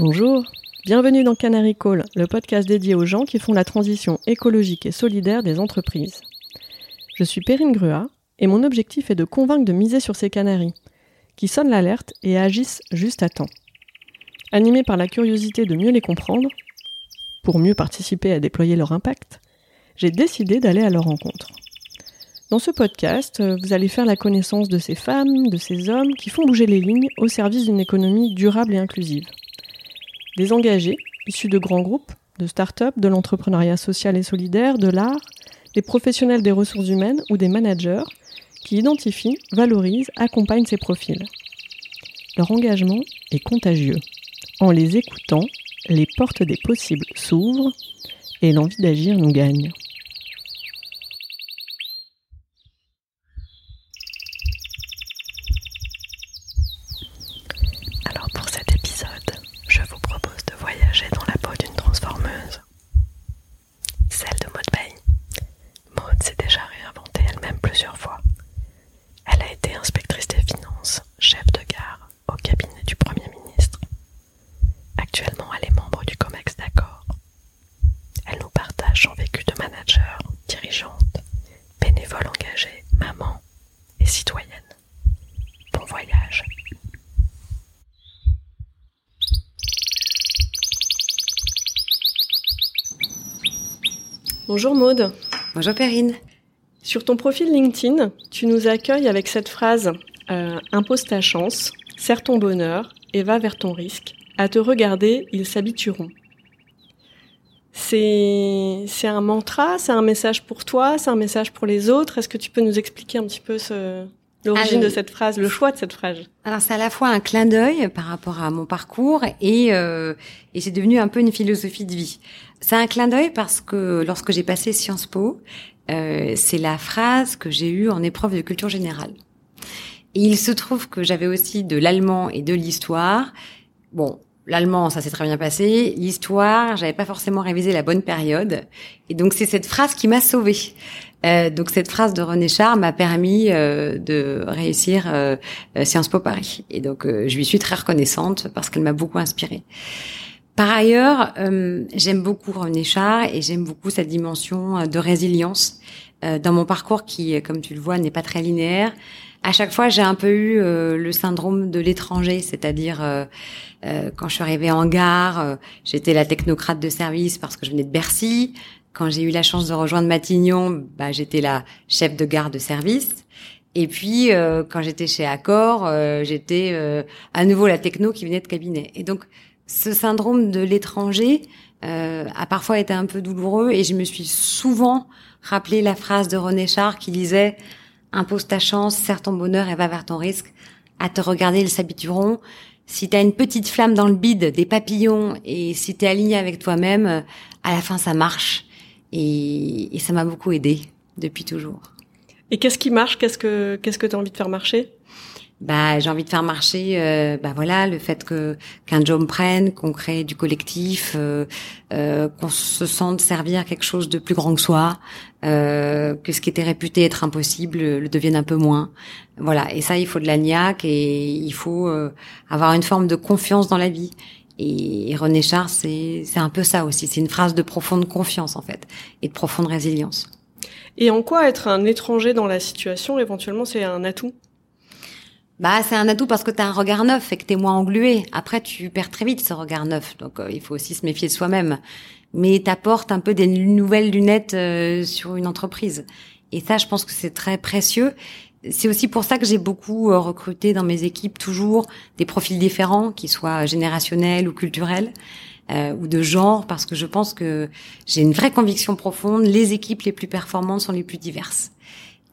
Bonjour, bienvenue dans Canary Call, le podcast dédié aux gens qui font la transition écologique et solidaire des entreprises. Je suis Perrine Grua et mon objectif est de convaincre de miser sur ces canaris, qui sonnent l'alerte et agissent juste à temps. Animé par la curiosité de mieux les comprendre, pour mieux participer à déployer leur impact, j'ai décidé d'aller à leur rencontre. Dans ce podcast, vous allez faire la connaissance de ces femmes, de ces hommes qui font bouger les lignes au service d'une économie durable et inclusive. Des engagés, issus de grands groupes, de start-up, de l'entrepreneuriat social et solidaire, de l'art, des professionnels des ressources humaines ou des managers qui identifient, valorisent, accompagnent ces profils. Leur engagement est contagieux. En les écoutant, les portes des possibles s'ouvrent et l'envie d'agir nous gagne. Alors pour cet épisode, je vous propose de voyager dans la peau d'une transformeuse. Celle de Maud Bain. Maud s'est déjà réinventée elle-même plusieurs fois. Elle a été inspectrice des finances, chef de gare au cabinet du Premier ministre. Actuellement, elle est membre du COMEX d'accord. Elle nous partage son vécu de manager, dirigeante, bénévole engagée, maman et citoyenne. Bon voyage. Bonjour Maude. Bonjour Perrine. Sur ton profil LinkedIn, tu nous accueilles avec cette phrase euh, Impose ta chance, serre ton bonheur et va vers ton risque. À te regarder, ils s'habitueront. C'est c'est un mantra, c'est un message pour toi, c'est un message pour les autres. Est-ce que tu peux nous expliquer un petit peu ce, l'origine de cette phrase, le choix de cette phrase Alors c'est à la fois un clin d'œil par rapport à mon parcours et euh, et c'est devenu un peu une philosophie de vie. C'est un clin d'œil parce que lorsque j'ai passé Sciences Po, euh, c'est la phrase que j'ai eue en épreuve de culture générale. Et il se trouve que j'avais aussi de l'allemand et de l'histoire. Bon, l'allemand, ça s'est très bien passé. L'histoire, j'avais pas forcément révisé la bonne période. Et donc c'est cette phrase qui m'a sauvée. Euh, donc cette phrase de René Char m'a permis euh, de réussir euh, Sciences Po Paris. Et donc euh, je lui suis très reconnaissante parce qu'elle m'a beaucoup inspirée. Par ailleurs, euh, j'aime beaucoup René Char et j'aime beaucoup sa dimension de résilience dans mon parcours qui, comme tu le vois, n'est pas très linéaire. À chaque fois, j'ai un peu eu le syndrome de l'étranger, c'est-à-dire quand je suis arrivée en gare, j'étais la technocrate de service parce que je venais de Bercy. Quand j'ai eu la chance de rejoindre Matignon, bah, j'étais la chef de gare de service. Et puis, euh, quand j'étais chez Accor, euh, j'étais euh, à nouveau la techno qui venait de cabinet. Et donc, ce syndrome de l'étranger a parfois été un peu douloureux et je me suis souvent rappelé la phrase de René Char qui disait « Impose ta chance, serre ton bonheur et va vers ton risque. À te regarder, ils s'habitueront. Si t'as une petite flamme dans le bide, des papillons, et si t'es aligné avec toi-même, à la fin, ça marche. » Et, et ça m'a beaucoup aidé depuis toujours. Et qu'est-ce qui marche? Qu'est-ce que qu'est-ce que tu as envie de faire marcher? Bah, j'ai envie de faire marcher, euh, bah voilà, le fait que qu'un job prenne, qu'on crée du collectif, euh, euh, qu'on se sente servir quelque chose de plus grand que soi, euh, que ce qui était réputé être impossible le devienne un peu moins. Voilà, et ça, il faut de la niaque et il faut euh, avoir une forme de confiance dans la vie. Et, René Char, c'est un peu ça aussi. C'est une phrase de profonde confiance, en fait, et de profonde résilience. Et en quoi être un étranger dans la situation, éventuellement, c'est un atout? Bah, c'est un atout parce que tu as un regard neuf et que tu es moins englué. Après, tu perds très vite ce regard neuf. Donc, euh, il faut aussi se méfier de soi-même. Mais t'apportes un peu des nouvelles lunettes euh, sur une entreprise. Et ça, je pense que c'est très précieux c'est aussi pour ça que j'ai beaucoup euh, recruté dans mes équipes toujours des profils différents, qui soient générationnels ou culturels. Euh, ou de genre, parce que je pense que j'ai une vraie conviction profonde, les équipes les plus performantes sont les plus diverses.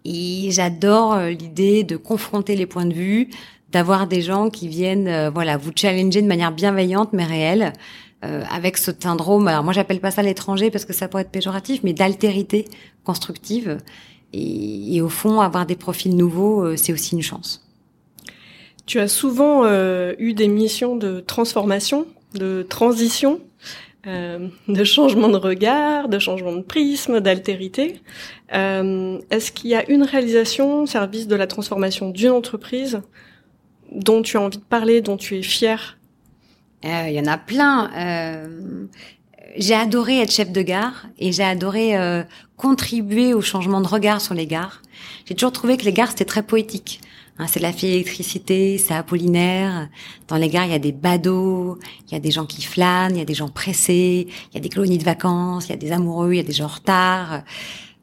Et j'adore euh, l'idée de confronter les points de vue, d'avoir des gens qui viennent voilà vous challenger de manière bienveillante mais réelle, avec ce syndrome, alors moi j'appelle pas ça l'étranger parce que ça pourrait être péjoratif, mais d'altérité constructive. Et, au fond, avoir des profils nouveaux, euh, c'est aussi une chance. Tu as souvent euh, eu des missions de transformation, de transition, euh, de changement de regard, de changement de prisme, d'altérité. Est-ce qu'il y a une réalisation au service de la transformation d'une entreprise dont tu as envie de parler, dont tu es fier Il y en a plein. Euh, j'ai adoré être chef de gare et j'ai adoré euh, contribuer au changement de regard sur les gares. J'ai toujours trouvé que les gares c'était très poétique. Hein, c'est la fille électricité, c'est apollinaire. Dans les gares, il y a des badauds, il y a des gens qui flânent, il y a des gens pressés, il y a des colonies de vacances, il y a des amoureux, il y a des gens en retard.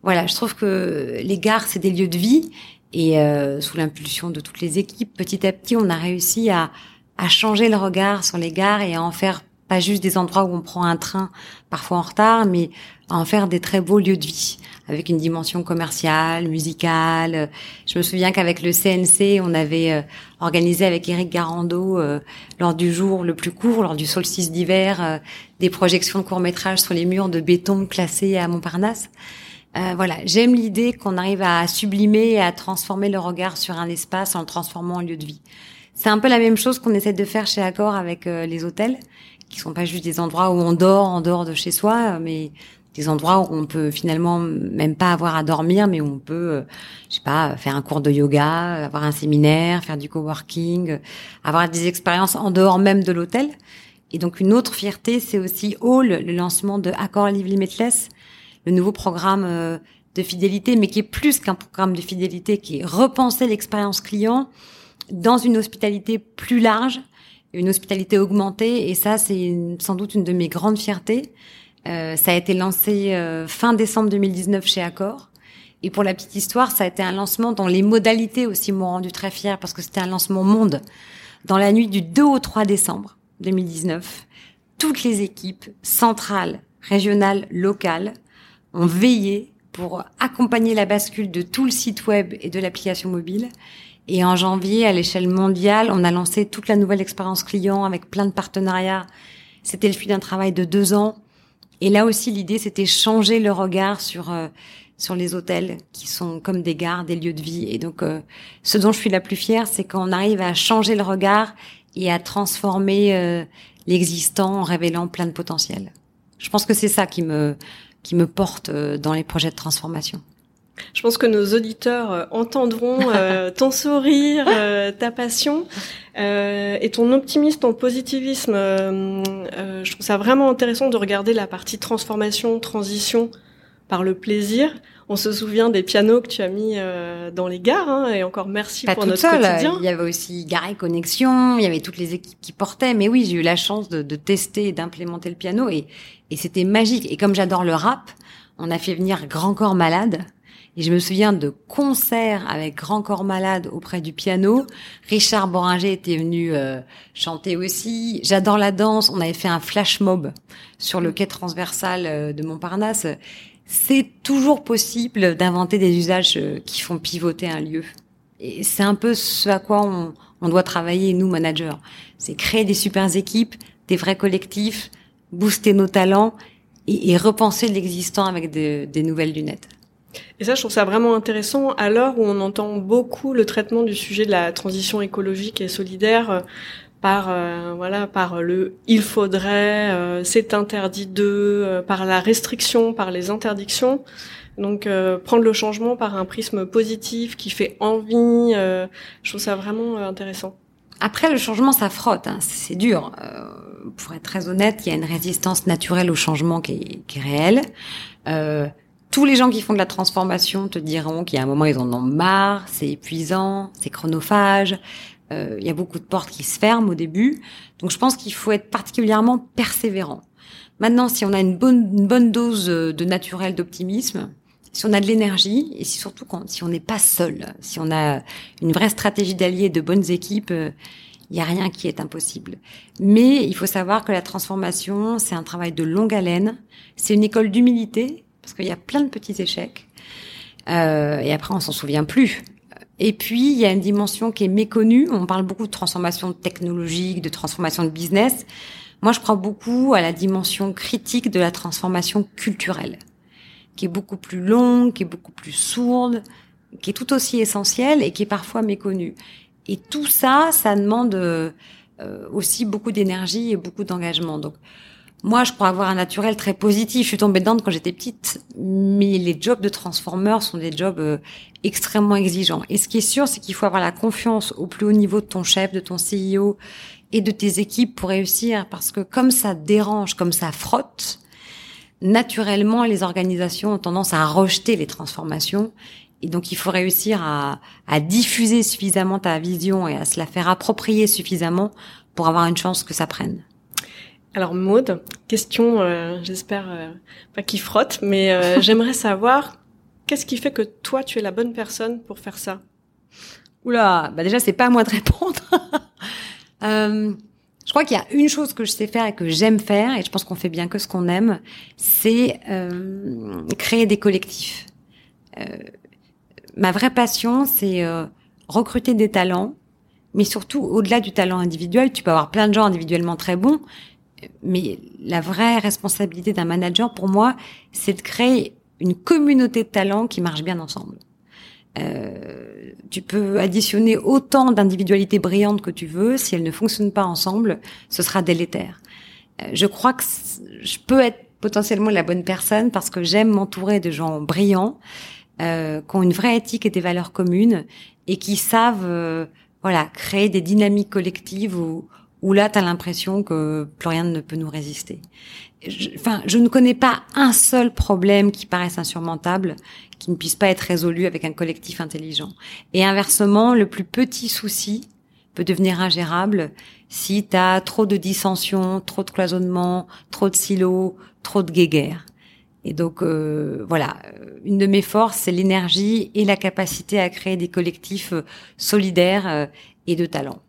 Voilà, je trouve que les gares c'est des lieux de vie et euh, sous l'impulsion de toutes les équipes, petit à petit, on a réussi à, à changer le regard sur les gares et à en faire pas juste des endroits où on prend un train parfois en retard, mais à en faire des très beaux lieux de vie avec une dimension commerciale, musicale. Je me souviens qu'avec le CNC, on avait euh, organisé avec Eric Garando euh, lors du jour le plus court, lors du solstice d'hiver, euh, des projections de courts-métrages sur les murs de béton classés à Montparnasse. voilà, j'aime l'idée qu'on arrive à sublimer et à transformer le regard sur un espace en le transformant en lieu de vie. C'est un peu la même chose qu'on essaie de faire chez Accor avec les hôtels qui sont pas juste des endroits où on dort en dehors de chez soi, mais des endroits où on peut finalement même pas avoir à dormir, mais où on peut, euh, je sais pas, faire un cours de yoga, avoir un séminaire, faire du coworking, avoir des expériences en dehors même de l'hôtel. Et donc une autre fierté, c'est aussi Hall, le lancement de Accor Live Limitless, le nouveau programme euh, de fidélité, mais qui est plus qu'un programme de fidélité, qui est repenser l'expérience client dans une hospitalité plus large, une hospitalité augmentée et ça c'est sans doute une de mes grandes fiertés. Euh, ça a été lancé euh, fin décembre 2019 chez Accor. Et pour la petite histoire, ça a été un lancement dont les modalités aussi m'ont rendu très fière parce que c'était un lancement monde. Dans la nuit du 2 au 3 décembre 2019, toutes les équipes centrales, régionales, locales ont veillé pour accompagner la bascule de tout le site web et de l'application mobile et en janvier, à l'échelle mondiale, on a lancé toute la nouvelle expérience client avec plein de partenariats. C'était le fruit d'un travail de deux ans. Et là aussi, l'idée, c'était changer le regard sur euh, sur les hôtels qui sont comme des gares, des lieux de vie. Et donc, euh, ce dont je suis la plus fière, c'est qu'on arrive à changer le regard et à transformer euh, l'existant en révélant plein de potentiel. Je pense que c'est ça qui me qui me porte dans les projets de transformation. Je pense que nos auditeurs euh, entendront euh, ton sourire, euh, ta passion et ton optimisme, ton positivisme. je trouve ça vraiment intéressant de regarder la partie transformation, transition par le plaisir. On se souvient des pianos que tu as mis dans les gares, hein, et encore merci pour notre quotidien. Il y avait aussi Gare et Connexion, il y avait toutes les équipes qui portaient. Mais oui, j'ai eu la chance de, de tester et d'implémenter le piano, et, et c'était magique. Et comme j'adore le rap, on a fait venir Grand Corps Malade et je me souviens de concerts avec Grand Corps Malade auprès du piano. Richard Boringer était venu euh, chanter aussi. J'adore la danse. On avait fait un flash mob sur le quai transversal euh, de Montparnasse. C'est toujours possible d'inventer des usages euh, qui font pivoter un lieu. Et c'est un peu ce à quoi on, on doit travailler, nous, managers. C'est créer des super équipes, des vrais collectifs, booster nos talents et, et repenser l'existant avec de, des nouvelles lunettes. Et ça, je trouve ça vraiment intéressant à l'heure où on entend beaucoup le traitement du sujet de la transition écologique et solidaire euh, par euh, voilà par le il faudrait, euh, c'est interdit de, par la restriction, par les interdictions. Donc prendre le changement par un prisme positif qui fait envie, je trouve ça vraiment intéressant. Après, le changement, ça frotte, hein. c'est dur. pour être très honnête, il y a une résistance naturelle au changement qui est, qui est réelle. Tous les gens qui font de la transformation te diront qu'il y a un moment ils en ont marre, c'est épuisant, c'est chronophage. Euh, il y a beaucoup de portes qui se ferment au début. Donc je pense qu'il faut être particulièrement persévérant. Maintenant, si on a une bonne, une bonne dose de naturel d'optimisme, si on a de l'énergie et si surtout quand, si on n'est pas seul, si on a une vraie stratégie d'alliés, de bonnes équipes, il n'y a rien qui est impossible. Mais il faut savoir que la transformation, c'est un travail de longue haleine. C'est une école d'humilité parce qu'il y a plein de petits échecs. Euh, et après, on s'en souvient plus. Et puis, il y a une dimension qui est méconnue. On parle beaucoup de transformation technologique, de transformation de business. Moi, je crois beaucoup à la dimension critique de la transformation culturelle, qui est beaucoup plus longue, qui est beaucoup plus sourde, qui est tout aussi essentielle et qui est parfois méconnue. Et tout ça, ça demande euh, aussi beaucoup d'énergie et beaucoup d'engagement. Donc, moi, je crois avoir un naturel très positif. Je suis tombée dedans quand j'étais petite, mais les jobs de transformeur sont des jobs euh, extrêmement exigeants. Et ce qui est sûr, c'est qu'il faut avoir la confiance au plus haut niveau de ton chef, de ton CEO, et de tes équipes pour réussir parce que comme ça dérange, comme ça frotte, naturellement les organisations ont tendance à rejeter les transformations et donc il faut réussir à, à diffuser suffisamment ta vision et à se la faire approprier suffisamment pour avoir une chance que ça prenne. Alors Maude, question, euh, j'espère euh, pas qui frotte, mais euh, j'aimerais savoir qu'est-ce qui fait que toi tu es la bonne personne pour faire ça? Oula, bah déjà c'est pas à moi de répondre. je crois qu'il y a une chose que je sais faire et que j'aime faire, et je pense qu'on fait bien que ce qu'on aime, c'est créer des collectifs. ma vraie passion, c'est recruter des talents, mais surtout au-delà du talent individuel, tu peux avoir plein de gens individuellement très bons, mais la vraie responsabilité d'un manager, pour moi, c'est de créer une communauté de talents qui marche bien ensemble. Euh, tu peux additionner autant d'individualités brillantes que tu veux, si elles ne fonctionnent pas ensemble, ce sera délétère. Euh, je crois que je peux être potentiellement la bonne personne parce que j'aime m'entourer de gens brillants, euh, qui ont une vraie éthique et des valeurs communes et qui savent, euh, voilà, créer des dynamiques collectives où, où là, tu as l'impression que plus rien ne peut nous résister. Je, enfin, je ne connais pas un seul problème qui paraisse insurmontable, qui ne puisse pas être résolu avec un collectif intelligent. Et inversement, le plus petit souci peut devenir ingérable si tu as trop de dissensions, trop de cloisonnements, trop de silos, trop de guéguerres. Et donc euh, voilà, une de mes forces, c'est l'énergie et la capacité à créer des collectifs solidaires euh, et de talent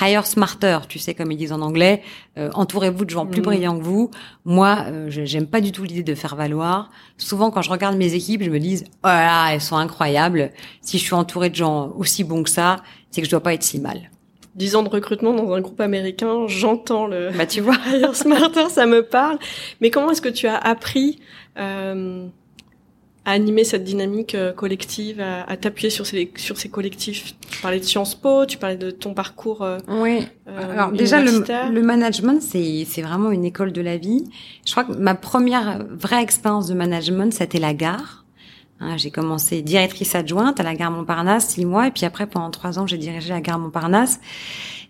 hire smarter, tu sais comme ils disent en anglais. Euh, entourez-vous de gens plus mm. brillants que vous. Moi, euh, j'aime pas du tout l'idée de faire valoir. Souvent, quand je regarde mes équipes, je me dis, oh là, là, elles sont incroyables. Si je suis entourée de gens aussi bons que ça, c'est que je dois pas être si mal. Dix ans de recrutement dans un groupe américain, j'entends le. Bah tu vois, hire smarter, ça me parle. Mais comment est-ce que tu as appris euh, à animer cette dynamique euh, collective, à, t'appuyer sur ces sur ces collectifs. Tu parlais de Sciences Po, tu parlais de ton parcours. Euh, oui. Euh, Alors déjà le, le management c'est c'est vraiment une école de la vie. Je crois que ma première vraie expérience de management c'était la gare. Hein, j'ai commencé directrice adjointe à la gare Montparnasse six mois et puis après pendant trois ans j'ai dirigé la gare Montparnasse.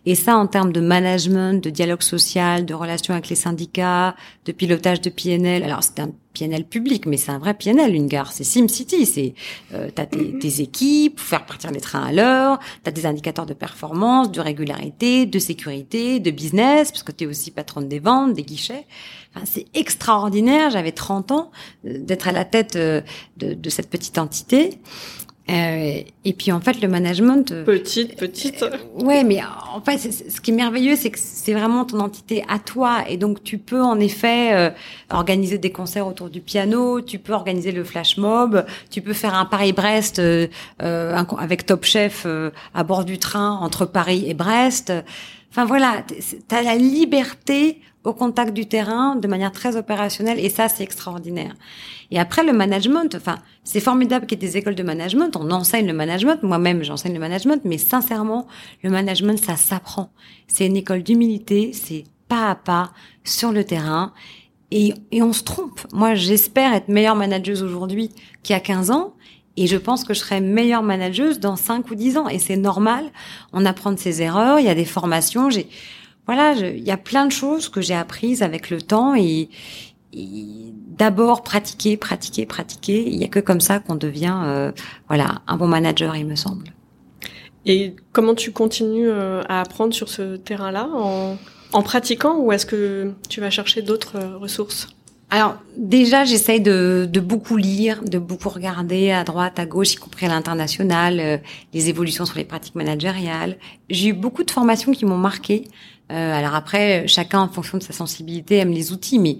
Et ça, en termes de management, de dialogue social, de relations avec les syndicats, de pilotage de PNL. Alors, c'est un PNL public, mais c'est un vrai PNL, une gare. C'est SimCity. C'est, euh, t'as tes, mm-hmm. tes, équipes, faire partir les trains à l'heure, t'as des indicateurs de performance, de régularité, de sécurité, de business, parce que t'es aussi patronne des ventes, des guichets. Enfin, c'est extraordinaire. J'avais 30 ans euh, d'être à la tête euh, de, de cette petite entité. Euh, et puis en fait le management euh, petite petite. euh, ouais mais en fait ce qui est merveilleux c'est que c'est vraiment ton entité à toi. Et donc tu peux en effet euh, organiser des concerts autour du piano tu peux organiser le flash mob tu peux faire un Paris-Brest avec Top Chef à bord du train entre Paris et Brest. Enfin voilà tu as la liberté au contact du terrain de manière très opérationnelle et ça c'est extraordinaire. Et après le management, enfin c'est formidable qu'il y ait des écoles de management, on enseigne le management, moi-même j'enseigne le management, mais sincèrement le management ça s'apprend. C'est une école d'humilité, c'est pas à pas sur le terrain. Et, et on se trompe. Moi j'espère être meilleure manageuse aujourd'hui qu'il y a 15 ans. Et je pense que je serai meilleure manageuse dans 5 ou 10 ans. Et c'est normal, on apprend de ses erreurs, il y a des formations, j'ai voilà, il y a plein de choses que j'ai apprises avec le temps et, d'abord pratiquer, pratiquer, pratiquer. Il y a que comme ça qu'on devient, euh, voilà, un bon manager, il me semble. Et comment tu continues euh, à apprendre sur ce terrain-là en, en pratiquant ou est-ce que tu vas chercher d'autres euh, ressources? Alors déjà, j'essaye de, de, beaucoup lire, de beaucoup regarder à droite, à gauche, y compris à l'international, les évolutions sur les pratiques managériales. J'ai eu beaucoup de formations qui m'ont marqué. Euh, alors après, chacun en fonction de sa sensibilité aime les outils, mais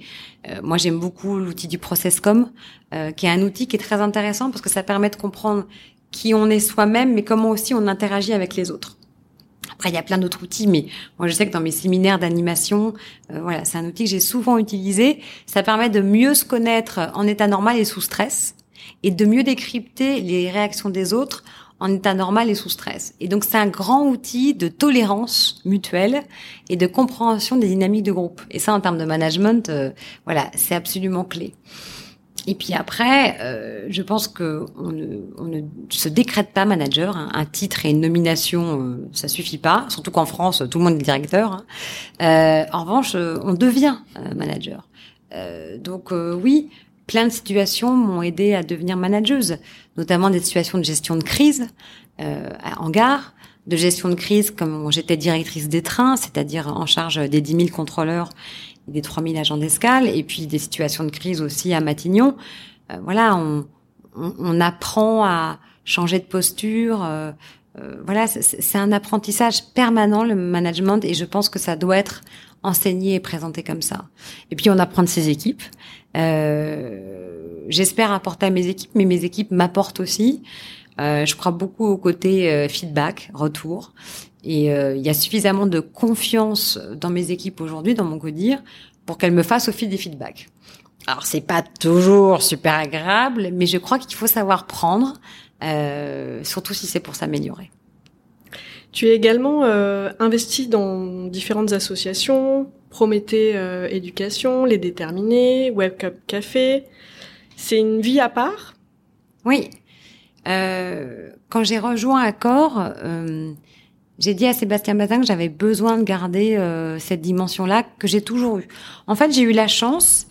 euh, moi j'aime beaucoup l'outil du ProcessCom, euh, qui est un outil qui est très intéressant parce que ça permet de comprendre qui on est soi-même, mais comment aussi on interagit avec les autres. Après, il y a plein d'autres outils, mais moi, je sais que dans mes séminaires d'animation, euh, voilà, c'est un outil que j'ai souvent utilisé. Ça permet de mieux se connaître en état normal et sous stress, et de mieux décrypter les réactions des autres en état normal et sous stress. Et donc c'est un grand outil de tolérance mutuelle et de compréhension des dynamiques de groupe. Et ça, en termes de management, euh, voilà, c'est absolument clé. Et puis après, euh, je pense que on ne, on ne, se décrète pas manager. Hein. Un titre et une nomination, euh, ça suffit pas. Surtout qu'en France, tout le monde est directeur. Hein. Euh, en revanche, on devient manager. donc oui, plein de situations m'ont aidé à devenir manageuse, notamment des situations de gestion de crise en gare, de gestion de crise comme j'étais directrice des trains, c'est-à-dire en charge des 10 000 contrôleurs des 3000 agents d'escale, et puis des situations de crise aussi à Matignon. Euh, voilà, on, on, on, apprend à changer de posture. Euh, euh voilà, c'est un apprentissage permanent le management, et je pense que ça doit être enseigné et présenté comme ça. Et puis on apprend de ses équipes. Euh, J'espère apporter à mes équipes, mais mes équipes m'apportent aussi. Euh, je crois beaucoup au côté euh, feedback, retour. Et euh, il y a suffisamment de confiance dans mes équipes aujourd'hui, dans mon codir, pour qu'elles me fassent au fil des feedbacks. Alors c'est pas toujours super agréable, mais je crois qu'il faut savoir prendre, euh, surtout si c'est pour s'améliorer. Tu es également euh, investi dans différentes associations, Prométhée euh, Éducation, Les Déterminés, Web Cup Café. C'est une vie à part? Oui. Euh, quand j'ai rejoint Accor, euh, j'ai dit à Sébastien Bazin que j'avais besoin de garder euh, cette dimension-là que j'ai toujours eue. En fait, j'ai eu la chance,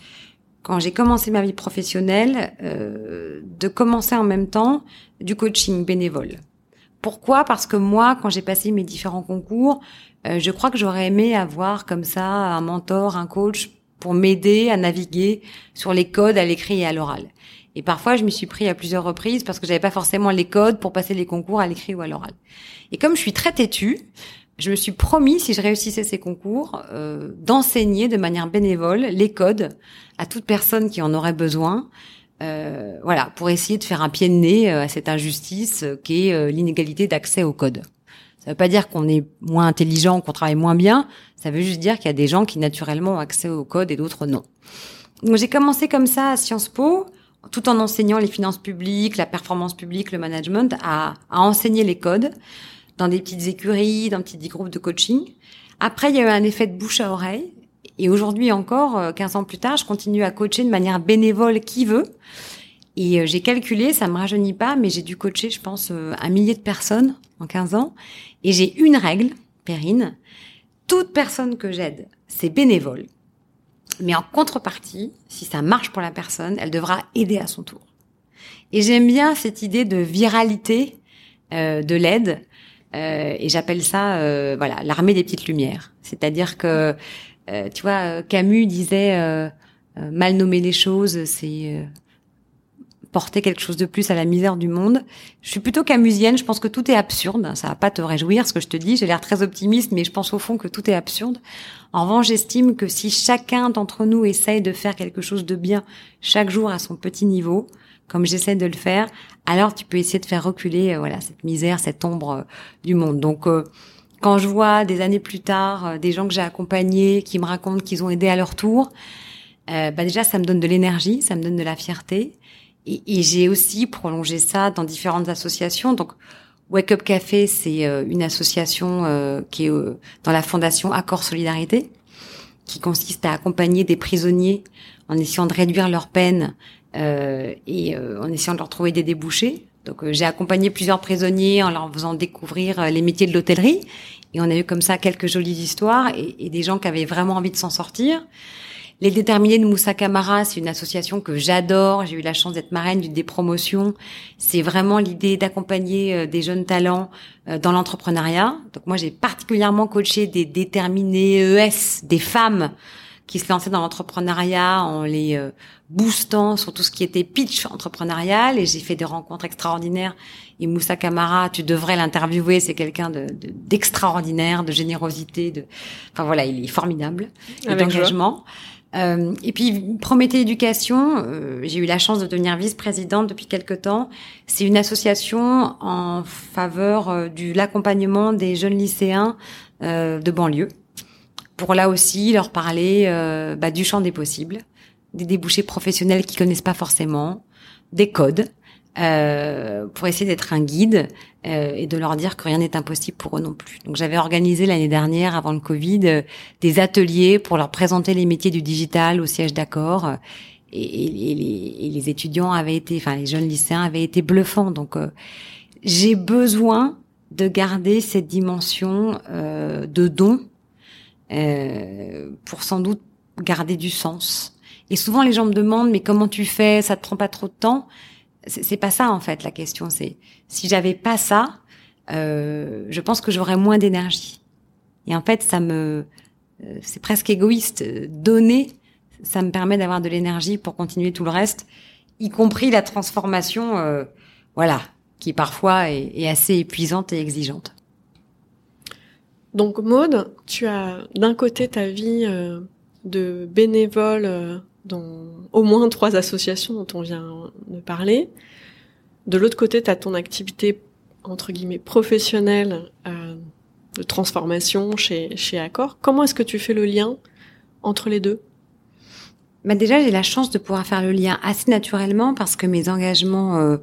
quand j'ai commencé ma vie professionnelle, euh, de commencer en même temps du coaching bénévole. Pourquoi? Parce que moi, quand j'ai passé mes différents concours, euh, je crois que j'aurais aimé avoir comme ça un mentor, un coach pour m'aider à naviguer sur les codes à l'écrit et à l'oral. Et parfois, je me suis pris à plusieurs reprises parce que j'avais pas forcément les codes pour passer les concours à l'écrit ou à l'oral. Et comme je suis très têtue, je me suis promis, si je réussissais ces concours, euh, d'enseigner de manière bénévole les codes à toute personne qui en aurait besoin. Euh, voilà, pour essayer de faire un pied de nez euh, à cette injustice euh, qui est l'inégalité d'accès aux codes. Ça veut pas dire qu'on est moins intelligent, qu'on travaille moins bien. Ça veut juste dire qu'il y a des gens qui naturellement ont accès aux codes et d'autres non. Donc j'ai commencé comme ça à Sciences Po tout en enseignant les finances publiques, la performance publique, le management, à, à enseigner les codes dans des petites écuries, dans des petits groupes de coaching. Après, il y a eu un effet de bouche à oreille. Et aujourd'hui encore, 15 euh, ans plus tard, je continue à coacher de manière bénévole qui veut. Et euh, j'ai calculé, ça me rajeunit pas, mais j'ai dû coacher, je pense, euh, un millier de personnes en 15 ans. Et j'ai une règle, Perrine. Toute personne que j'aide, c'est bénévole. Mais en contrepartie, si ça marche pour la personne, elle devra aider à son tour. Et j'aime bien cette idée de viralité euh, de l'aide. Euh, et j'appelle ça, euh, voilà, l'armée des petites lumières. C'est-à-dire que, euh, tu vois, Camus disait euh, mal nommer les choses, c'est porter quelque chose de plus à la misère du monde. Je suis plutôt camusienne, je pense que tout est absurde. Ça va pas te réjouir ce que je te dis, j'ai l'air très optimiste, mais je pense au fond que tout est absurde. En revanche, j'estime que si chacun d'entre nous essaye de faire quelque chose de bien chaque jour à son petit niveau, comme j'essaie de le faire, alors tu peux essayer de faire reculer euh, voilà cette misère, cette ombre euh, du monde. Donc euh, quand je vois des années plus tard des gens que j'ai accompagnés qui me racontent qu'ils ont aidé à leur tour, bah déjà ça me donne de l'énergie, ça me donne de la fierté. Et, et j'ai aussi prolongé ça dans différentes associations. Donc, Wake Up Café, c'est euh, une association euh, qui est euh, dans la fondation Accord Solidarité, qui consiste à accompagner des prisonniers en essayant de réduire leur peine et en essayant de leur trouver des débouchés. Donc, j'ai accompagné plusieurs prisonniers en leur faisant découvrir les métiers de l'hôtellerie. Et on a eu comme ça quelques jolies histoires et, des gens qui avaient vraiment envie de s'en sortir. Les Déterminés de Moussa Camara, c'est une association que j'adore. J'ai eu la chance d'être marraine d'une des promotions. C'est vraiment l'idée d'accompagner euh, des jeunes talents euh, dans l'entrepreneuriat. Donc moi, j'ai particulièrement coaché des déterminés ES, des femmes qui se lançaient dans l'entrepreneuriat en les euh, boostant sur tout ce qui était pitch entrepreneurial. Et j'ai fait des rencontres extraordinaires. Et Moussa Camara tu devrais l'interviewer. C'est quelqu'un de d'extraordinaire de, générosité de enfin voilà il est formidable. D'engagement. Euh, et puis Prométhée Éducation, euh, j'ai eu la chance de devenir vice-présidente depuis quelque temps. C'est une association en faveur euh, de l'accompagnement des jeunes lycéens de banlieue, pour là aussi leur parler bah, du champ des possibles, des débouchés professionnels qu'ils connaissent pas forcément, des codes, euh, pour essayer d'être un guide euh, et de leur dire que rien n'est impossible pour eux non plus. Donc j'avais organisé l'année dernière, avant le Covid, euh, des ateliers pour leur présenter les métiers du digital au siège d'accord. et, les, et, les, étudiants avaient été, enfin les jeunes lycéens avaient été bluffants. Donc j'ai besoin de garder cette dimension de don pour sans doute garder du sens. Et souvent les gens me demandent mais comment tu fais? Ça te prend pas trop de temps? C'est pas ça en fait la question. C'est si j'avais pas ça, euh, je pense que j'aurais moins d'énergie. Et en fait, ça me, euh, c'est presque égoïste. Donner, ça me permet d'avoir de l'énergie pour continuer tout le reste, y compris la transformation, euh, voilà, qui parfois est, assez épuisante et exigeante. Donc Maude, tu as d'un côté ta vie euh, de bénévole euh, dans au moins trois associations dont on vient de parler. De l'autre côté, tu as ton activité entre guillemets professionnelle euh, de transformation chez chez Accor. Comment est-ce que tu fais le lien entre les deux? Bah déjà, j'ai la chance de pouvoir faire le lien assez naturellement parce que mes engagements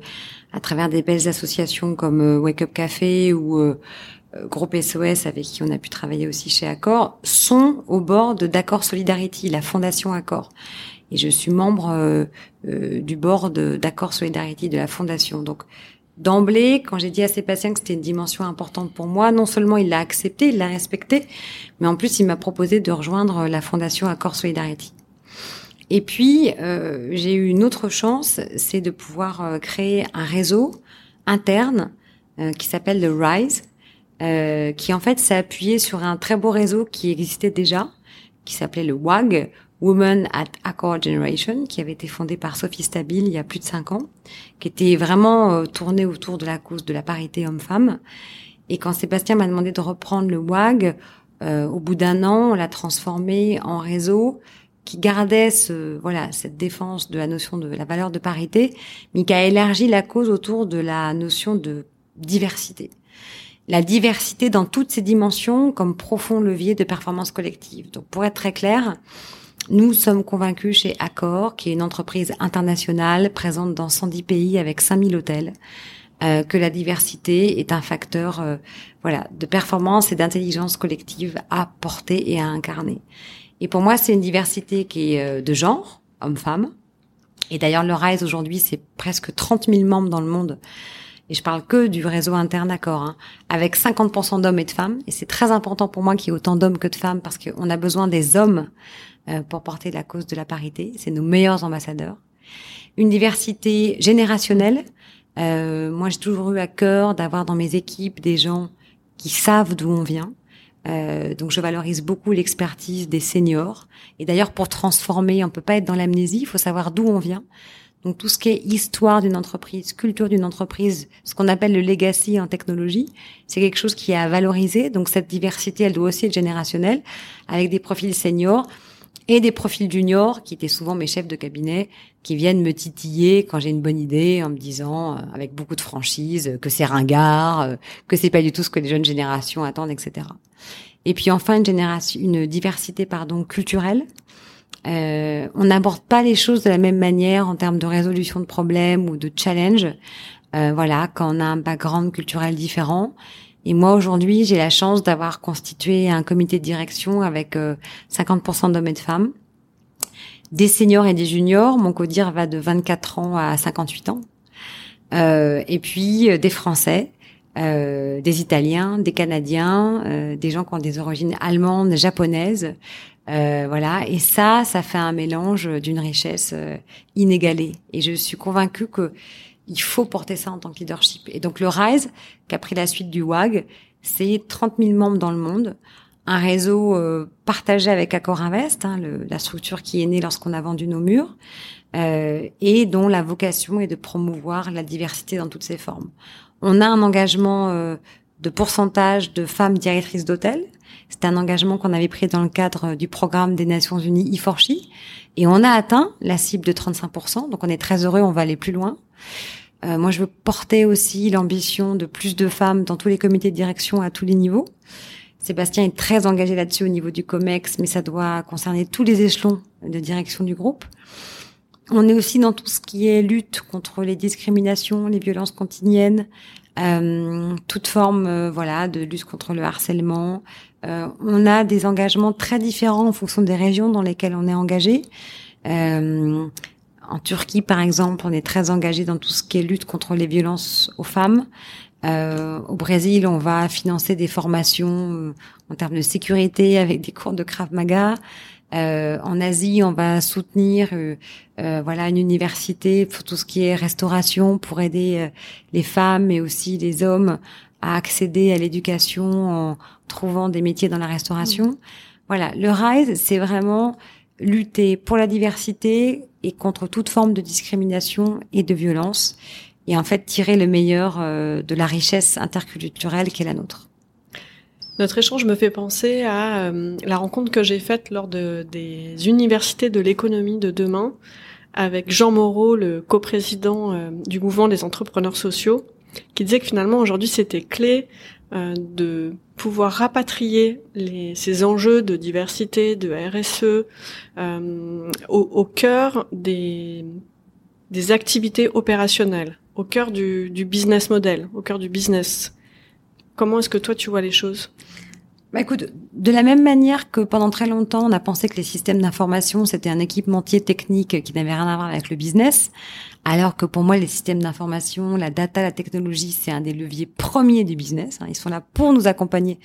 à travers des belles associations comme Wake Up Café ou Groupe SOS avec qui on a pu travailler aussi chez Accor sont au bord de d'Accor Solidarity, la fondation Accor. Et je suis membre du board d'Accor Solidarity de la fondation. Donc d'emblée, quand j'ai dit à Sébastien que c'était une dimension importante pour moi, non seulement il l'a accepté, il l'a respecté, mais en plus il m'a proposé de rejoindre la fondation Accord Solidarity. Et puis euh, j'ai eu une autre chance, c'est de pouvoir euh, créer un réseau interne euh, qui s'appelle le Rise, qui en fait s'est appuyé sur un très beau réseau qui existait déjà, qui s'appelait le WAG, Women at Accord Generation, qui avait été fondée par Sophie Stabile il y a plus de cinq ans, qui était vraiment euh, tournée autour de la cause de la parité homme-femme. Et quand Sébastien m'a demandé de reprendre le WAG, euh, au bout d'un an, on l'a transformé en réseau qui gardait ce, voilà, cette défense de la notion de la valeur de parité, mais qui a élargi la cause autour de la notion de diversité. La diversité dans toutes ses dimensions comme profond levier de performance collective. Donc, pour être très clair, nous sommes convaincus chez Accor, qui est une entreprise internationale présente dans 110 pays avec 5000 hôtels, euh, que la diversité est un facteur euh, voilà, de performance et d'intelligence collective à porter et à incarner. Et pour moi, c'est une diversité qui est euh, de genre, homme-femme. Et d'ailleurs, le RISE aujourd'hui, c'est presque 30 000 membres dans le monde. Et je parle que du réseau interne Accor, hein, avec 50% d'hommes et de femmes. Et c'est très important pour moi qu'il y ait autant d'hommes que de femmes parce qu'on a besoin des hommes euh, pour porter la cause de la parité. C'est nos meilleurs ambassadeurs. Une diversité générationnelle. Euh, moi, j'ai toujours eu à cœur d'avoir dans mes équipes des gens qui savent d'où on vient. Euh, donc, je valorise beaucoup l'expertise des seniors. Et d'ailleurs, pour transformer, on peut pas être dans l'amnésie. Il faut savoir d'où on vient. Donc, tout ce qui est histoire d'une entreprise, culture d'une entreprise, ce qu'on appelle le legacy en technologie, c'est quelque chose qui est à valoriser. Donc, cette diversité, elle doit aussi être générationnelle, avec des profils seniors et des profils juniors qui étaient souvent mes chefs de cabinet qui viennent me titiller quand j'ai une bonne idée en me disant euh, avec beaucoup de franchise que c'est ringard, euh, que c'est pas du tout ce que les jeunes générations attendent, etc. Et puis enfin une génération, une diversité pardon culturelle. Euh, on n'aborde pas les choses de la même manière en termes de résolution de problèmes ou de challenge. Euh, voilà, quand on a un background culturel différent et moi, aujourd'hui, j'ai la chance d'avoir constitué un comité de direction avec 50% euh, d'hommes et de femmes, des seniors et des juniors. Mon codir va de 24 ans à 58 ans. Euh, et puis euh, des Français, euh, des Italiens, des Canadiens, euh, des gens qui ont des origines allemandes, japonaises. Voilà. Et ça, ça fait un mélange d'une richesse inégalée. Et je suis convaincue que il faut porter ça en tant que leadership. Et donc le RISE, qui a pris la suite du WAG, c'est 30 000 membres dans le monde, un réseau euh, partagé avec Accor Invest, hein, le, la structure qui est née lorsqu'on a vendu nos murs, euh, et dont la vocation est de promouvoir la diversité dans toutes ses formes. On a un engagement euh, de pourcentage de femmes directrices d'hôtels. C'est un engagement qu'on avait pris dans le cadre du programme des Nations Unies I4CHI. Et on a atteint la cible de 35%. Donc on est très heureux, on va aller plus loin. Euh, moi, je veux porter aussi l'ambition de plus de femmes dans tous les comités de direction à tous les niveaux. Sébastien est très engagé là-dessus au niveau du COMEX, mais ça doit concerner tous les échelons de direction du groupe. On est aussi dans tout ce qui est lutte contre les discriminations, les violences quotidiennes, euh, toute forme euh, voilà de lutte contre le harcèlement. Euh, on a des engagements très différents en fonction des régions dans lesquelles on est engagé. Euh, En Turquie, par exemple, on est très engagé dans tout ce qui est lutte contre les violences aux femmes. Au Brésil, on va financer des formations en termes de sécurité avec des cours de Krav Maga. Euh, en Asie, on va soutenir euh, euh, voilà une université pour tout ce qui est restauration pour aider les femmes et aussi les hommes à accéder à l'éducation en trouvant des métiers dans la restauration. Voilà, le RISE, c'est vraiment lutter pour la diversité et contre toute forme de discrimination et de violence et en fait tirer le meilleur de la richesse interculturelle qui est la nôtre. Notre échange me fait penser à euh, la rencontre que j'ai faite lors de, des universités de l'économie de demain avec Jean Moreau, le coprésident euh, du mouvement des entrepreneurs sociaux, qui disait que finalement aujourd'hui c'était clé euh, de pouvoir rapatrier les, ces enjeux de diversité, de RSE au, au, cœur des, des activités opérationnelles, au cœur du, du business model, au cœur du business. Comment est-ce que toi tu vois les choses? Bah écoute, de la même manière que pendant très longtemps, on a pensé que les systèmes d'information, c'était un équipementier technique qui n'avait rien à voir avec le business, alors que pour moi, les systèmes d'information, la data, la technologie, c'est un des leviers premiers du business. Hein. Ils sont là pour nous accompagner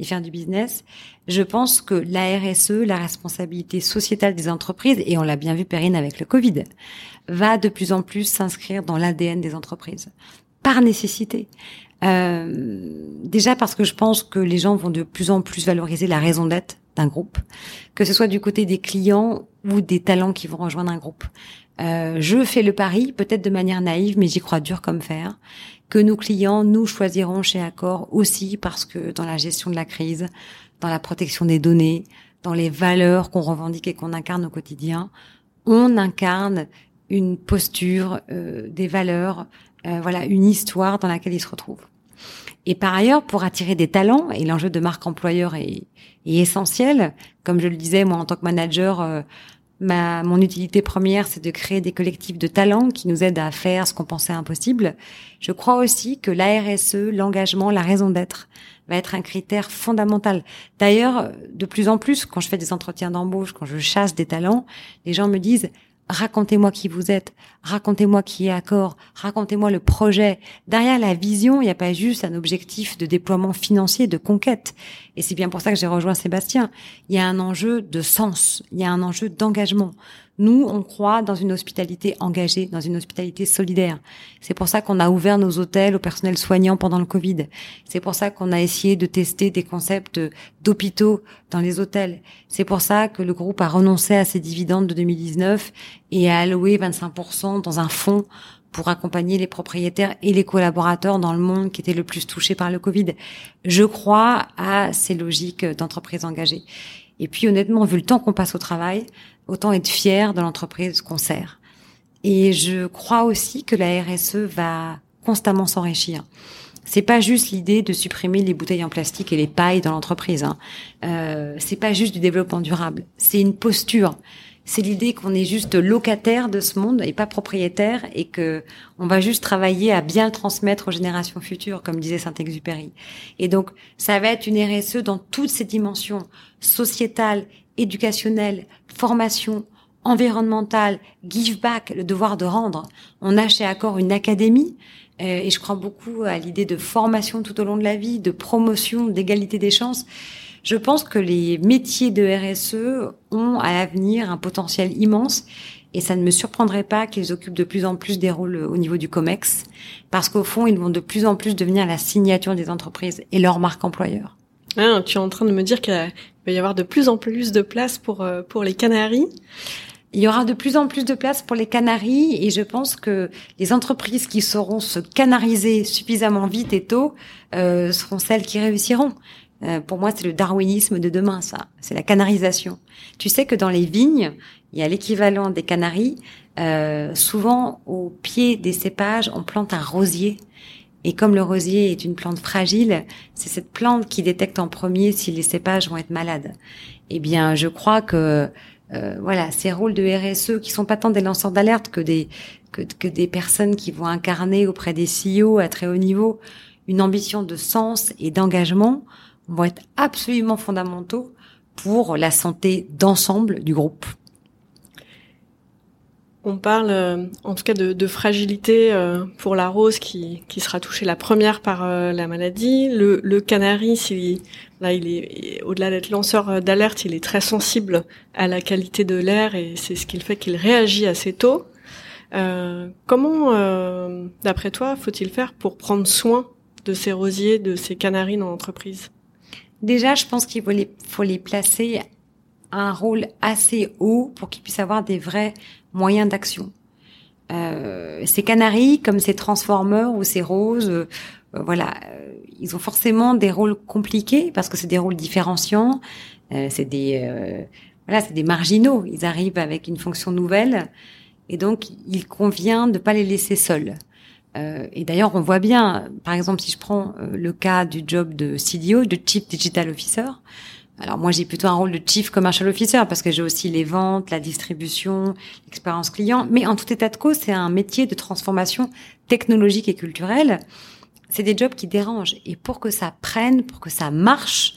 et faire du business. Je pense que la RSE, la responsabilité sociétale des entreprises, et on l'a bien vu, Perrine, avec le Covid, va de plus en plus s'inscrire dans l'ADN des entreprises par nécessité. Euh, déjà parce que je pense que les gens vont de plus en plus valoriser la raison d'être d'un groupe, que ce soit du côté des clients ou des talents qui vont rejoindre un groupe. Euh, je fais le pari, peut-être de manière naïve, mais j'y crois dur comme fer, que nos clients nous choisiront chez Accor aussi parce que dans la gestion de la crise, dans la protection des données, dans les valeurs qu'on revendique et qu'on incarne au quotidien, on incarne une posture, euh, des valeurs, euh, voilà, une histoire dans laquelle ils se retrouvent. Et par ailleurs, pour attirer des talents, et l'enjeu de marque employeur est, essentiel, comme je le disais, moi en tant que manager, euh, ma, mon utilité première, c'est de créer des collectifs de talents qui nous aident à faire ce qu'on pensait impossible. Je crois aussi que la RSE, l'engagement, la raison d'être, va être un critère fondamental. D'ailleurs, de plus en plus, quand je fais des entretiens d'embauche, quand je chasse des talents, les gens me disent racontez-moi qui vous êtes, racontez-moi qui est accord, racontez-moi le projet. Derrière la vision, il n'y a pas juste un objectif de déploiement financier, de conquête. Et c'est bien pour ça que j'ai rejoint Sébastien. Il y a un enjeu de sens, il y a un enjeu d'engagement. Nous, on croit dans une hospitalité engagée, dans une hospitalité solidaire. C'est pour ça qu'on a ouvert nos hôtels au personnel soignant pendant le Covid. C'est pour ça qu'on a essayé de tester des concepts d'hôpitaux dans les hôtels. C'est pour ça que le groupe a renoncé à ses dividendes de 2019 et a alloué 25% dans un fonds pour accompagner les propriétaires et les collaborateurs dans le monde qui était le plus touché par le Covid. Je crois à ces logiques d'entreprise engagée. Et puis honnêtement, vu le temps qu'on passe au travail, autant être fier de l'entreprise qu'on sert. Et je crois aussi que la RSE va constamment s'enrichir. C'est pas juste l'idée de supprimer les bouteilles en plastique et les pailles dans l'entreprise. Hein. Euh, c'est pas juste du développement durable. C'est une posture. C'est l'idée qu'on est juste locataire de ce monde et pas propriétaire et que on va juste travailler à bien le transmettre aux générations futures, comme disait Saint-Exupéry. Et donc, ça va être une RSE dans toutes ses dimensions sociétales, éducationnelles, formation, environnementale, give back, le devoir de rendre. On a chez Accor une académie euh, et je crois beaucoup à l'idée de formation tout au long de la vie, de promotion, d'égalité des chances. Je pense que les métiers de RSE ont à l'avenir un potentiel immense et ça ne me surprendrait pas qu'ils occupent de plus en plus des rôles au niveau du COMEX parce qu'au fond, ils vont de plus en plus devenir la signature des entreprises et leur marque employeur. Ah, tu es en train de me dire qu'il va y avoir de plus en plus de place pour, euh, pour les Canaries il y aura de plus en plus de place pour les Canaries et je pense que les entreprises qui sauront se canariser suffisamment vite et tôt euh, seront celles qui réussiront. Euh, pour moi, c'est le darwinisme de demain, ça. C'est la canarisation. Tu sais que dans les vignes, il y a l'équivalent des canaries. Euh, souvent, au pied des cépages, on plante un rosier. Et comme le rosier est une plante fragile, c'est cette plante qui détecte en premier si les cépages vont être malades. Eh bien, je crois que euh, voilà, ces rôles de RSE qui sont pas tant des lanceurs d'alerte que des que, que, des personnes qui vont incarner auprès des CEO à très haut niveau une ambition de sens et d'engagement vont être absolument fondamentaux pour la santé d'ensemble du groupe. On parle euh, en tout cas de, de fragilité euh, pour la rose qui, qui sera touchée la première par euh, la maladie. Le, le canari, s'il, là, il est au-delà d'être lanceur d'alerte, il est très sensible à la qualité de l'air et c'est ce qui fait qu'il réagit assez tôt. comment, d'après toi, faut-il faire pour prendre soin de ces rosiers, de ces canaris dans l'entreprise? Déjà, je pense qu'il faut les, faut les placer à un rôle assez haut pour qu'ils puissent avoir des vrais moyens d'action. Euh, ces canaris, comme ces transformeurs ou ces roses, euh, voilà, euh, ils ont forcément des rôles compliqués parce que c'est des rôles différenciants. Euh, c'est des, euh, voilà, c'est des marginaux. Ils arrivent avec une fonction nouvelle et donc il convient de pas les laisser seuls. et d'ailleurs, on voit bien, par exemple, si je prends le cas du job de CDO, de Chief Digital Officer, alors moi j'ai plutôt un rôle de chief commercial officer parce que j'ai aussi les ventes, la distribution, l'expérience client. Mais en tout état de cause, c'est un métier de transformation technologique et culturelle. C'est des jobs qui dérangent. Et pour que ça prenne, pour que ça marche,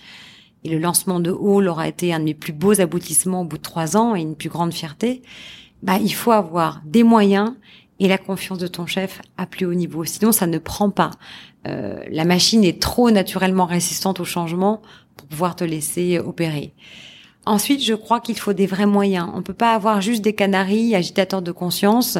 et le lancement de Hall aura été un de mes plus beaux aboutissements au bout de trois ans et une plus grande fierté, bah, il faut avoir des moyens et la confiance de ton chef à plus haut niveau. Sinon, ça ne prend pas. Euh, la machine est trop naturellement résistante au changement pour pouvoir te laisser opérer. Ensuite, je crois qu'il faut des vrais moyens. On peut pas avoir juste des canaris agitateurs de conscience,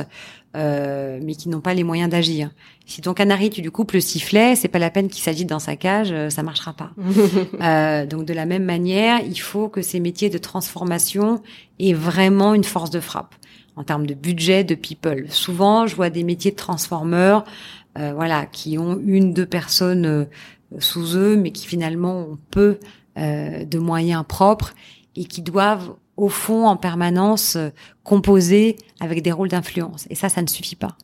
euh, mais qui n'ont pas les moyens d'agir. Si ton canari, tu lui coupes le sifflet, c'est pas la peine qu'il s'agite dans sa cage, euh, ça marchera pas. euh, donc de la même manière, il faut que ces métiers de transformation aient vraiment une force de frappe en termes de budget, de people. Souvent, je vois des métiers de transformeurs, euh, voilà, qui ont une, deux personnes euh, sous eux, mais qui finalement ont peu euh, de moyens propres et qui doivent au fond en permanence euh, composer avec des rôles d'influence. Et ça, ça ne suffit pas.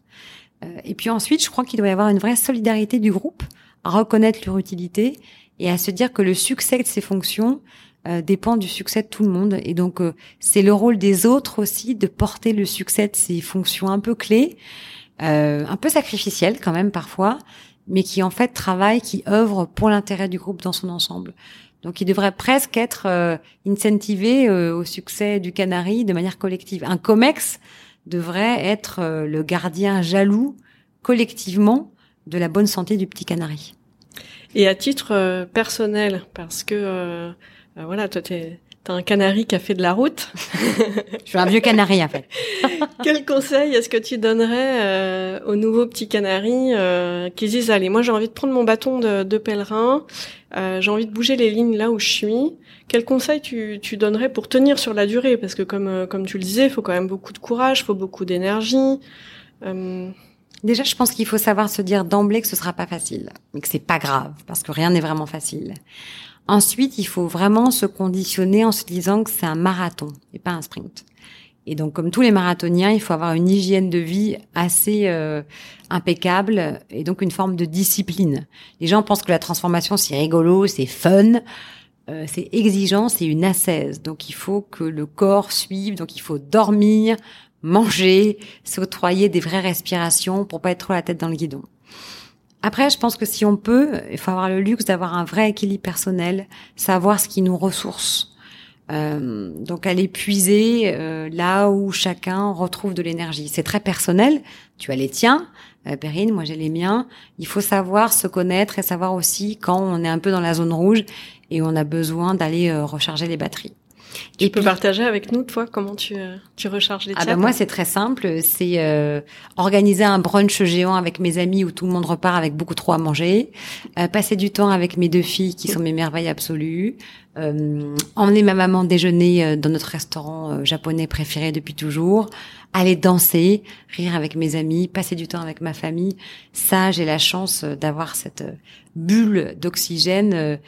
Euh, et puis ensuite, je crois qu'il doit y avoir une vraie solidarité du groupe, à reconnaître leur utilité et à se dire que le succès de ces fonctions dépend du succès de tout le monde. Et donc, c'est le rôle des autres aussi de porter le succès de ces fonctions un peu clés, un peu sacrificielles quand même parfois, mais qui en fait travaille, qui œuvre pour l'intérêt du groupe dans son ensemble. Donc il devrait presque être euh, incentivé euh, au succès du Canari de manière collective. Un COMEX devrait être euh, le gardien jaloux collectivement de la bonne santé du petit Canari. Et à titre personnel, parce que voilà, toi t'es T'as un canari qui a fait de la route. Je suis un vieux canari en fait. Quel conseil est-ce que tu donnerais euh, aux nouveaux petits canaris euh, qui disent allez moi j'ai envie de prendre mon bâton de, de pèlerin, euh, j'ai envie de bouger les lignes là où je suis. Quel conseil tu, tu donnerais pour tenir sur la durée? Parce que comme euh, comme tu le disais, il faut quand même beaucoup de courage, il faut beaucoup d'énergie. Euh, Déjà, je pense qu'il faut savoir se dire d'emblée que ce sera pas facile, mais que c'est pas grave parce que rien n'est vraiment facile. Ensuite, il faut vraiment se conditionner en se disant que c'est un marathon et pas un sprint. Et donc, comme tous les marathoniens, il faut avoir une hygiène de vie assez euh, impeccable et donc une forme de discipline. Les gens pensent que la transformation, c'est rigolo, c'est fun. Euh, c'est exigeant, c'est une ascèse. Donc, il faut que le corps suive. Donc, il faut dormir, manger, s'octroyer des vraies respirations pour pas être trop la tête dans le guidon. Après, je pense que si on peut, il faut avoir le luxe d'avoir un vrai équilibre personnel, savoir ce qui nous ressource. Euh, donc aller puiser euh, là où chacun retrouve de l'énergie. C'est très personnel. Tu as les tiens, euh, Perrine, moi j'ai les miens. Il faut savoir se connaître et savoir aussi quand on est un peu dans la zone rouge et on a besoin d'aller euh, recharger les batteries. Tu et peux partager avec nous, toi, comment tu, euh, tu recharges les ah bah Moi, c'est très simple. C'est euh, organiser un brunch géant avec mes amis où tout le monde repart avec beaucoup trop à manger. Euh, passer du temps avec mes deux filles qui sont mes merveilles absolues. Euh, emmener ma maman déjeuner euh, dans notre restaurant japonais préféré depuis toujours. Aller danser, rire avec mes amis, passer du temps avec ma famille. Ça, j'ai la chance d'avoir cette bulle d'oxygène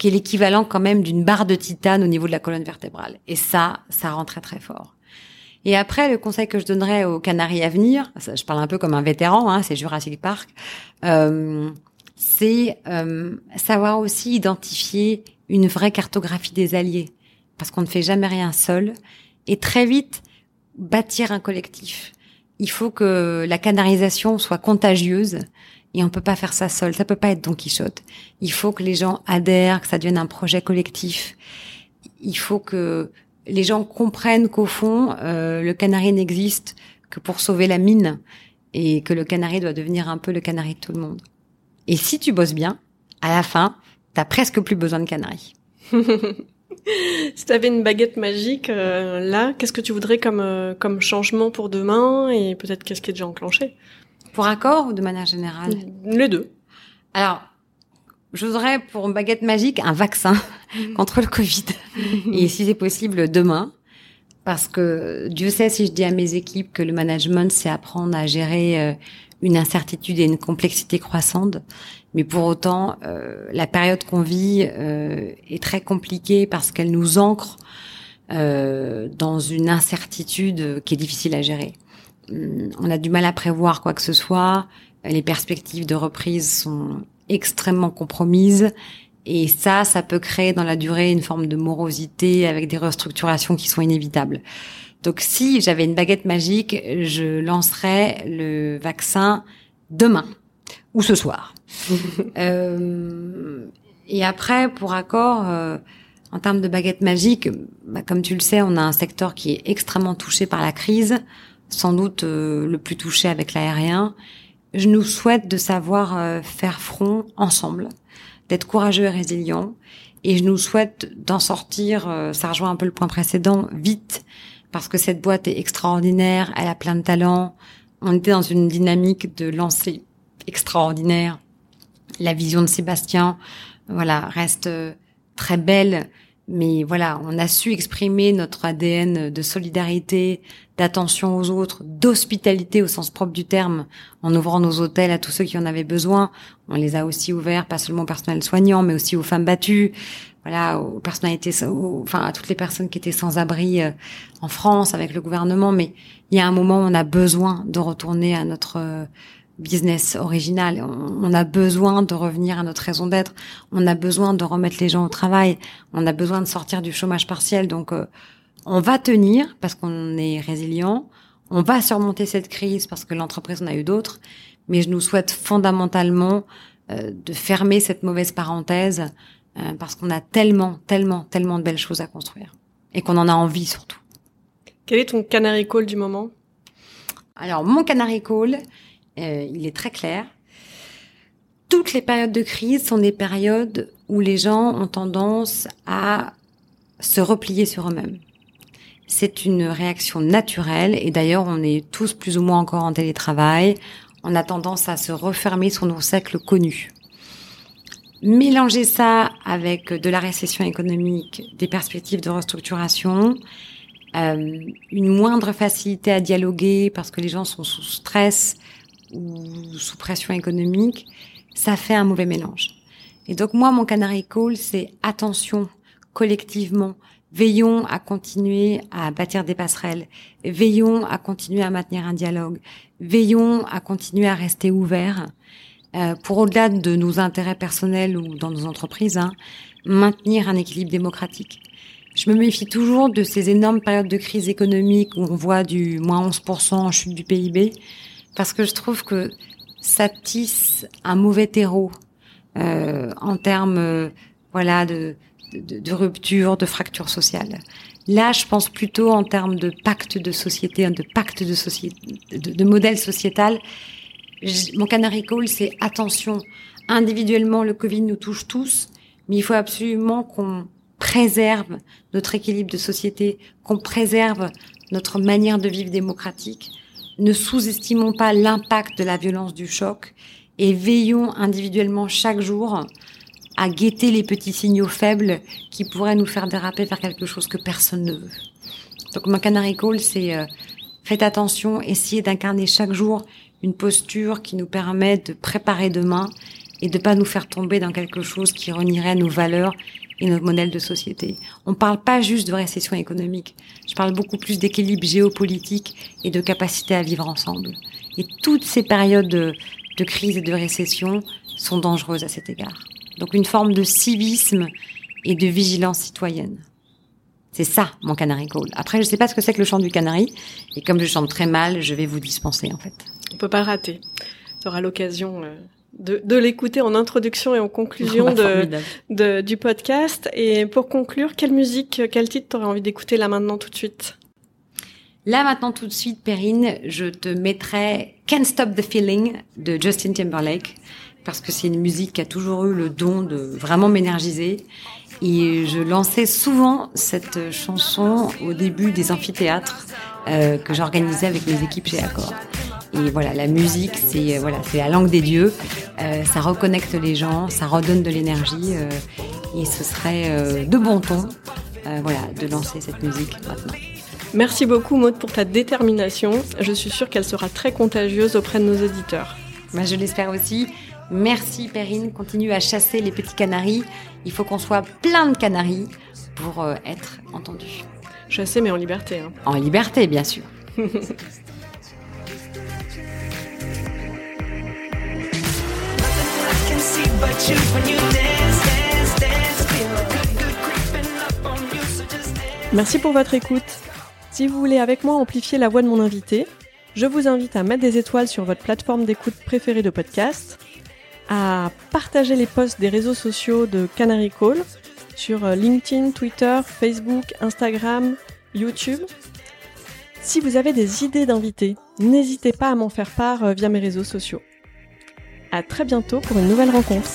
qui est l'équivalent quand même d'une barre de titane au niveau de la colonne vertébrale. Et ça, ça rend très très fort. Et après, le conseil que je donnerais aux Canaries à venir, je parle un peu comme un vétéran, hein, c'est Jurassic Park, euh, c'est euh, savoir aussi identifier une vraie cartographie des alliés, parce qu'on ne fait jamais rien seul, et très vite bâtir un collectif. Il faut que la canarisation soit contagieuse et on peut pas faire ça seul. Ça peut pas être Don Quichotte. Il faut que les gens adhèrent, que ça devienne un projet collectif. Il faut que les gens comprennent qu'au fond, euh, le canari n'existe que pour sauver la mine et que le canari doit devenir un peu le canari de tout le monde. Et si tu bosses bien, à la fin, t'as presque plus besoin de canari. si tu avais une baguette magique, euh, là, qu'est-ce que tu voudrais comme, euh, comme changement pour demain et peut-être qu'est-ce qui est déjà enclenché? Pour accord ou de manière générale Les deux. Alors, je voudrais pour une baguette magique un vaccin contre le Covid. et si c'est possible, demain. Parce que Dieu sait si je dis à mes équipes que le management, c'est apprendre à gérer euh, une incertitude et une complexité croissante. Mais pour autant, euh, la période qu'on vit euh, est très compliquée parce qu'elle nous ancre euh, dans une incertitude qui est difficile à gérer. On a du mal à prévoir quoi que ce soit. Les perspectives de reprise sont extrêmement compromises. Et ça, ça peut créer dans la durée une forme de morosité avec des restructurations qui sont inévitables. Donc si j'avais une baguette magique, je lancerais le vaccin demain ou ce soir. euh, et après, pour accord, euh, en termes de baguette magique, bah, comme tu le sais, on a un secteur qui est extrêmement touché par la crise, sans doute euh, le plus touché avec l'aérien. Je nous souhaite de savoir euh, faire front ensemble, d'être courageux et résilient. Et je nous souhaite d'en sortir, ça rejoint un peu le point précédent, vite, parce que cette boîte est extraordinaire, elle a plein de talents. On était dans une dynamique de lancer extraordinaire. La vision de Sébastien, voilà, reste euh, très belle. Mais voilà, on a su exprimer notre ADN de solidarité, d'attention aux autres, d'hospitalité au sens propre du terme, en ouvrant nos hôtels à tous ceux qui en avaient besoin. On les a aussi ouverts, pas seulement au personnel soignant, mais aussi aux femmes battues, voilà, aux personnalités, enfin à toutes les personnes qui étaient sans abri euh, en France avec le gouvernement. Mais il y a un moment où on a besoin de retourner à notre euh, business original. On, a besoin de revenir à notre raison d'être. On a besoin de remettre les gens au travail. On a besoin de sortir du chômage partiel. Donc, euh, on va tenir parce qu'on est résilient. On va surmonter cette crise parce que l'entreprise en a eu d'autres. Mais je nous souhaite fondamentalement euh, de fermer cette mauvaise parenthèse euh, parce qu'on a tellement, tellement, tellement de belles choses à construire et qu'on en a envie surtout. Quel est ton canary call du moment? Alors, mon canary call, euh, il est très clair. Toutes les périodes de crise sont des périodes où les gens ont tendance à se replier sur eux-mêmes. C'est une réaction naturelle et d'ailleurs on est tous plus ou moins encore en télétravail. On a tendance à se refermer sur nos cercles connus. Mélanger ça avec de la récession économique, des perspectives de restructuration, euh, une moindre facilité à dialoguer parce que les gens sont sous stress, ou sous pression économique, ça fait un mauvais mélange. Et donc moi, mon canary call, c'est attention collectivement. Veillons à continuer à bâtir des passerelles. Veillons à continuer à maintenir un dialogue. Veillons à continuer à rester ouverts euh, pour au-delà de nos intérêts personnels ou dans nos entreprises, hein, maintenir un équilibre démocratique. Je me méfie toujours de ces énormes périodes de crise économique où on voit du moins 11% en chute du PIB parce que je trouve que ça tisse un mauvais terreau euh, en termes euh, voilà de, de, de, rupture, de fracture sociale. Là, je pense plutôt en termes de pacte de société, de pacte de société, de, de modèle sociétal. mon canary call, c'est attention. Individuellement, le Covid nous touche tous, mais il faut absolument qu'on préserve notre équilibre de société, qu'on préserve notre manière de vivre démocratique, ne sous-estimons pas l'impact de la violence du choc et veillons individuellement chaque jour à guetter les petits signaux faibles qui pourraient nous faire déraper vers quelque chose que personne ne veut. Donc mon canary call, c'est euh, faites attention, essayez d'incarner chaque jour une posture qui nous permet de préparer demain et de pas nous faire tomber dans quelque chose qui renierait nos valeurs et notre modèle de société. On ne parle pas juste de récession économique. Je parle beaucoup plus d'équilibre géopolitique et de capacité à vivre ensemble. Et toutes ces périodes de, de crise et de récession sont dangereuses à cet égard. Donc une forme de civisme et de vigilance citoyenne. C'est ça, mon canary call. Après, je ne sais pas ce que c'est que le chant du canari. Et comme je chante très mal, je vais vous dispenser, en fait. On peut pas rater. Tu auras l'occasion euh, de, de l'écouter en introduction et en conclusion de, de, du podcast. Et pour conclure, quelle musique, quel titre t'aurais envie d'écouter là maintenant tout de suite? Là maintenant tout de suite, Perrine, je te mettrai Can't Stop the Feeling de Justin Timberlake parce que c'est une musique qui a toujours eu le don de vraiment m'énergiser. Et je lançais souvent cette chanson au début des amphithéâtres euh, que j'organisais avec mes équipes chez Accor. Et voilà, la musique, c'est euh, voilà, c'est la langue des dieux. Euh, ça reconnecte les gens, ça redonne de l'énergie. Euh, et ce serait euh, de bon ton, voilà, de lancer cette musique maintenant. Merci beaucoup Maud pour ta détermination. Je suis sûre qu'elle sera très contagieuse auprès de nos auditeurs. Moi, je l'espère aussi. Merci Perrine, continue à chasser les petits canaris. Il faut qu'on soit plein de canaris pour être entendu. Chasser mais en liberté. Hein. En liberté, bien sûr. Merci pour votre écoute. Si vous voulez avec moi amplifier la voix de mon invité, je vous invite à mettre des étoiles sur votre plateforme d'écoute préférée de podcast, à partager les posts des réseaux sociaux de Canary Call sur euh, LinkedIn, Twitter, Facebook, Instagram, YouTube. Si vous avez des idées d'invités, n'hésitez pas à m'en faire part euh, via mes réseaux sociaux. À très bientôt pour une nouvelle rencontre.